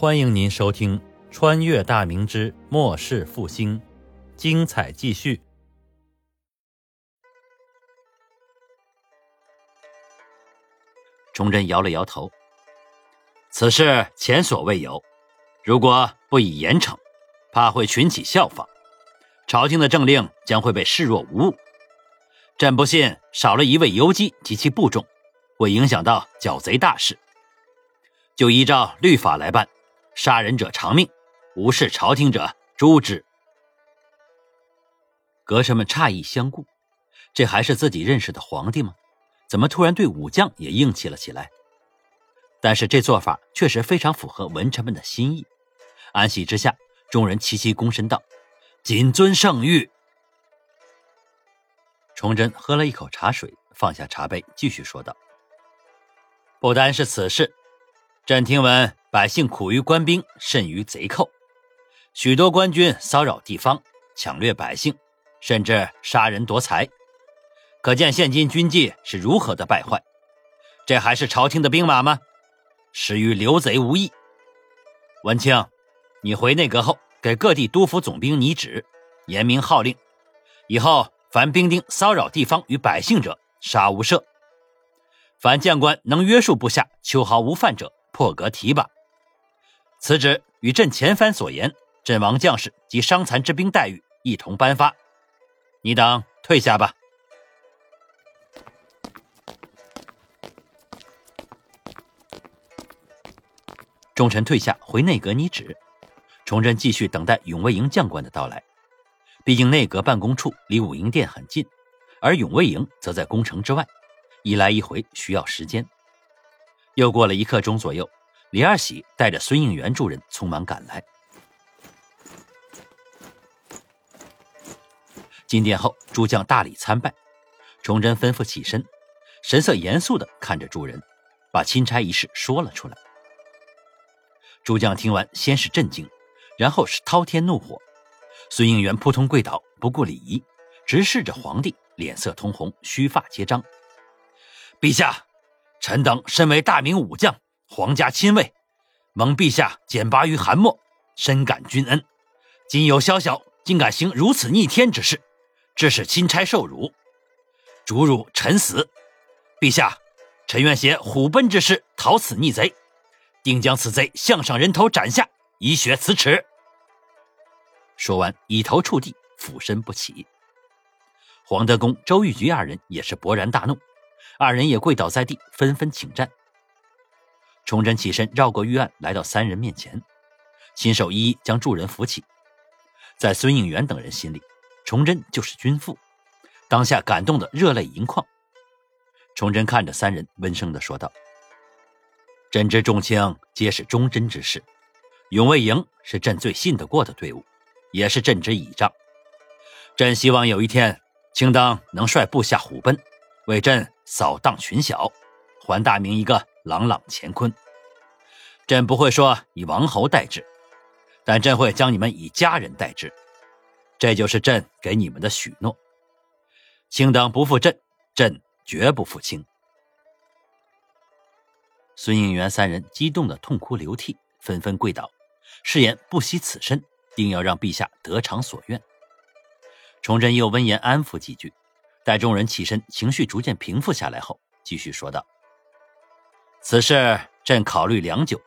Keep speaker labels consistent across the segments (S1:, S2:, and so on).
S1: 欢迎您收听《穿越大明之末世复兴》，精彩继续。
S2: 崇祯摇了摇头，此事前所未有，如果不以严惩，怕会群起效仿，朝廷的政令将会被视若无物。朕不信少了一位游击及其部众，会影响到剿贼大事。就依照律法来办。杀人者偿命，无视朝廷者诛之。阁臣们诧异相顾，这还是自己认识的皇帝吗？怎么突然对武将也硬气了起来？但是这做法确实非常符合文臣们的心意。安喜之下，众人齐齐躬身道：“谨遵圣谕。”崇祯喝了一口茶水，放下茶杯，继续说道：“不单是此事，朕听闻。”百姓苦于官兵，甚于贼寇，许多官军骚扰地方，抢掠百姓，甚至杀人夺财，可见现今军纪是如何的败坏。这还是朝廷的兵马吗？实与刘贼无异。文清，你回内阁后，给各地督府总兵拟旨，严明号令：以后凡兵丁骚扰地方与百姓者，杀无赦；凡将官能约束部下秋毫无犯者，破格提拔。此旨与朕前番所言，阵亡将士及伤残之兵待遇一同颁发。你等退下吧。众臣退下，回内阁拟旨。崇祯继续等待永卫营将官的到来。毕竟内阁办公处离武英殿很近，而永卫营则在宫城之外，一来一回需要时间。又过了一刻钟左右。李二喜带着孙应元诸人匆忙赶来。进殿后，诸将大礼参拜。崇祯吩咐起身，神色严肃的看着诸人，把钦差一事说了出来。诸将听完，先是震惊，然后是滔天怒火。孙应元扑通跪倒，不顾礼仪，直视着皇帝，脸色通红，须发皆张。陛下，臣等身为大明武将。皇家亲卫，蒙陛下简拔于寒墨，深感君恩。今有宵小，竟敢行如此逆天之事，致使钦差受辱，主辱臣死。陛下，臣愿携虎贲之师讨此逆贼，定将此贼项上人头斩下，以雪辞耻。说完，以头触地，俯身不起。黄德公、周玉菊二人也是勃然大怒，二人也跪倒在地，纷纷请战。崇祯起身，绕过御案，来到三人面前，亲手一一将众人扶起。在孙应元等人心里，崇祯就是君父，当下感动的热泪盈眶。崇祯看着三人，温声的说道：“朕知众卿皆是忠贞之士，永卫营是朕最信得过的队伍，也是朕之倚仗。朕希望有一天，卿当能率部下虎奔，为朕扫荡群小，还大明一个。”朗朗乾坤，朕不会说以王侯代之，但朕会将你们以家人待之，这就是朕给你们的许诺。卿等不负朕，朕绝不负卿。孙应元三人激动的痛哭流涕，纷纷跪倒，誓言不惜此身，定要让陛下得偿所愿。崇祯又温言安抚几句，待众人起身，情绪逐渐平复下来后，继续说道。此事朕考虑良久，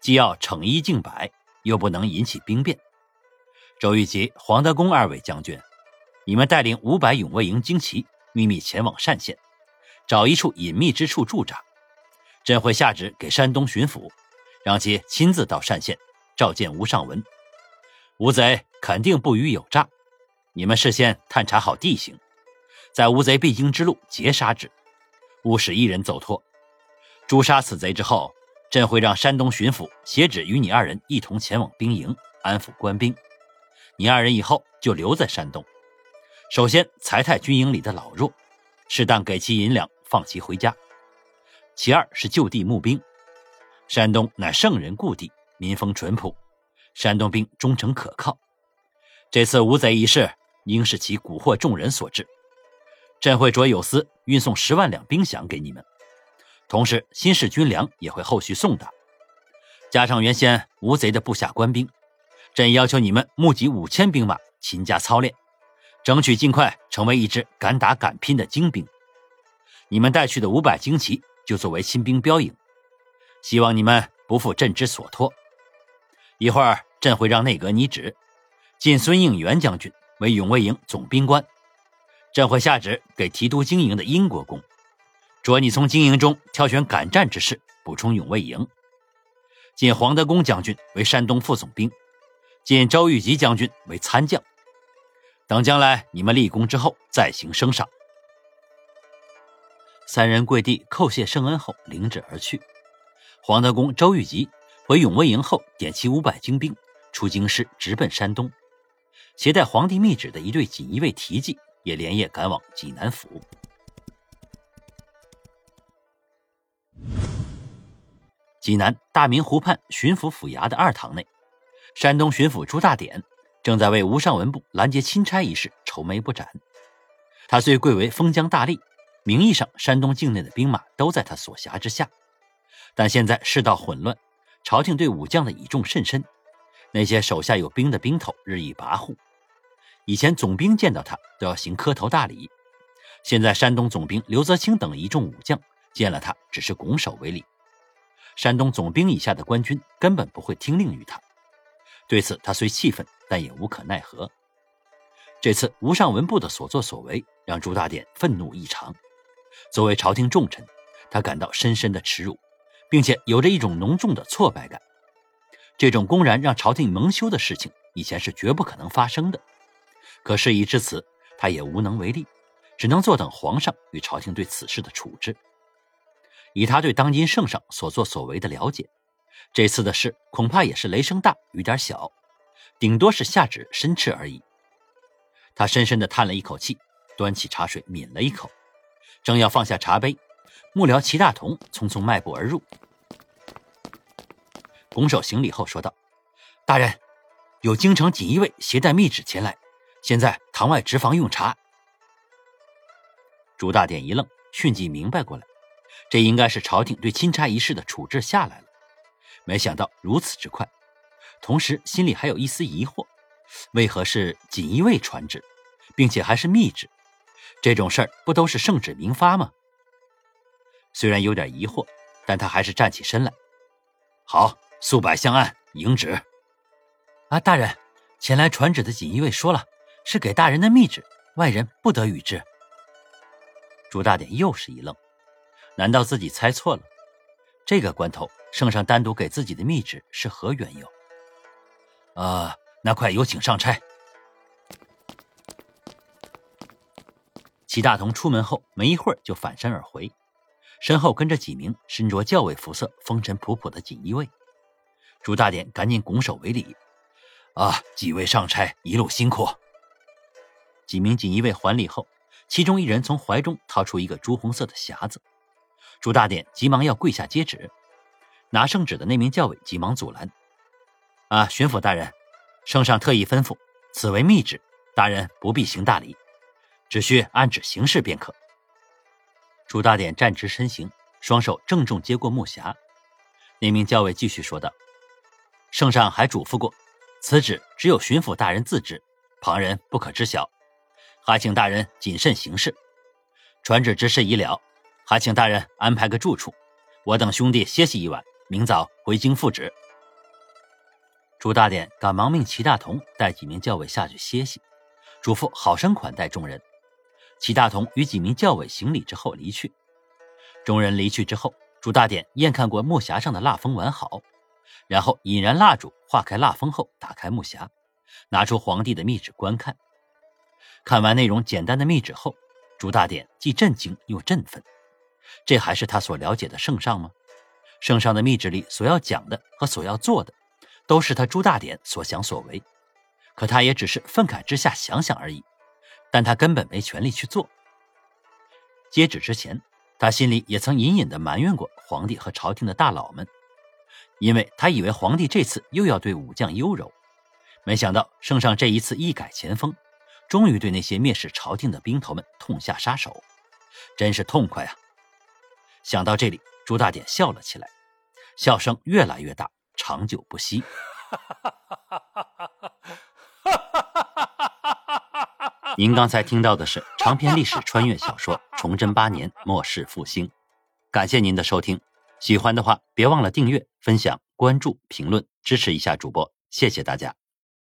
S2: 既要惩一儆百，又不能引起兵变。周玉吉、黄德功二位将军，你们带领五百勇卫营精骑，秘密前往单县，找一处隐秘之处驻扎。朕会下旨给山东巡抚，让其亲自到单县召见吴尚文。吴贼肯定不予有诈，你们事先探查好地形，在吴贼必经之路截杀之，勿使一人走脱。诛杀此贼之后，朕会让山东巡抚写旨与你二人一同前往兵营安抚官兵。你二人以后就留在山东，首先裁汰军营里的老弱，适当给其银两，放其回家。其二是就地募兵。山东乃圣人故地，民风淳朴，山东兵忠诚可靠。这次无贼一事，应是其蛊惑众人所致。朕会着有司运送十万两兵饷给你们。同时，新式军粮也会后续送达。加上原先吴贼的部下官兵，朕要求你们募集五千兵马，勤加操练，争取尽快成为一支敢打敢拼的精兵。你们带去的五百精骑就作为新兵标营，希望你们不负朕之所托。一会儿，朕会让内阁拟旨，晋孙应元将军为永卫营总兵官。朕会下旨给提督经营的英国公，着你从经营中挑选敢战之士，补充永卫营。晋黄德功将军为山东副总兵，晋周玉吉将军为参将。等将来你们立功之后，再行升赏。三人跪地叩谢圣恩后，领旨而去。黄德功、周玉吉回永卫营后，点齐五百精兵，出京师直奔山东。携带皇帝密旨的一队锦衣卫提骑也连夜赶往济南府。济南大明湖畔巡抚府衙的二堂内，山东巡抚朱大典正在为吴尚文部拦截钦差一事愁眉不展。他虽贵为封疆大吏，名义上山东境内的兵马都在他所辖之下，但现在世道混乱，朝廷对武将的倚重甚深，那些手下有兵的兵头日益跋扈。以前总兵见到他都要行磕头大礼，现在山东总兵刘泽清等一众武将见了他只是拱手为礼。山东总兵以下的官军根本不会听令于他，对此他虽气愤，但也无可奈何。这次吴尚文部的所作所为让朱大典愤怒异常。作为朝廷重臣，他感到深深的耻辱，并且有着一种浓重的挫败感。这种公然让朝廷蒙羞的事情，以前是绝不可能发生的。可事已至此，他也无能为力，只能坐等皇上与朝廷对此事的处置。以他对当今圣上所作所为的了解，这次的事恐怕也是雷声大雨点小，顶多是下旨申斥而已。他深深地叹了一口气，端起茶水抿了一口，正要放下茶杯，幕僚齐大同匆匆迈步而入，拱手行礼后说道：“大人，有京城锦衣卫携带密旨前来，现在堂外执房用茶。”朱大典一愣，迅即明白过来。这应该是朝廷对钦差一事的处置下来了，没想到如此之快，同时心里还有一丝疑惑：为何是锦衣卫传旨，并且还是密旨？这种事儿不都是圣旨明发吗？虽然有点疑惑，但他还是站起身来。好，素柏相案，迎旨。啊，大人，前来传旨的锦衣卫说了，是给大人的密旨，外人不得与之。朱大典又是一愣。难道自己猜错了？这个关头，圣上单独给自己的密旨是何缘由？啊，那快有请上差。齐大同出门后没一会儿就返身而回，身后跟着几名身着教尉服色、风尘仆仆的锦衣卫。朱大典赶紧拱手为礼：“啊，几位上差一路辛苦。”几名锦衣卫还礼后，其中一人从怀中掏出一个朱红色的匣子。朱大典急忙要跪下接旨，拿圣旨的那名教委急忙阻拦：“啊，巡抚大人，圣上特意吩咐，此为密旨，大人不必行大礼，只需按旨行事便可。”朱大典站直身形，双手郑重接过木匣。那名教委继续说道：“圣上还嘱咐过，此旨只有巡抚大人自知，旁人不可知晓，还请大人谨慎行事。传旨之事已了。”还请大人安排个住处，我等兄弟歇息一晚，明早回京复旨。朱大典赶忙命齐大同带几名教委下去歇息，嘱咐好生款待众人。齐大同与几名教委行礼之后离去。众人离去之后，朱大典验看过木匣上的蜡封完好，然后引燃蜡烛，化开蜡封后，打开木匣，拿出皇帝的密旨观看。看完内容简单的密旨后，朱大典既震惊又振奋。这还是他所了解的圣上吗？圣上的密旨里所要讲的和所要做的，都是他朱大典所想所为。可他也只是愤慨之下想想而已，但他根本没权利去做。接旨之前，他心里也曾隐隐的埋怨过皇帝和朝廷的大佬们，因为他以为皇帝这次又要对武将优柔，没想到圣上这一次一改前锋，终于对那些蔑视朝廷的兵头们痛下杀手，真是痛快啊！想到这里，朱大典笑了起来，笑声越来越大，长久不息。您刚才听到的是长篇历史穿越小说《崇祯八年末世复兴》，感谢您的收听。喜欢的话，别忘了订阅、分享、关注、评论，支持一下主播，谢谢大家。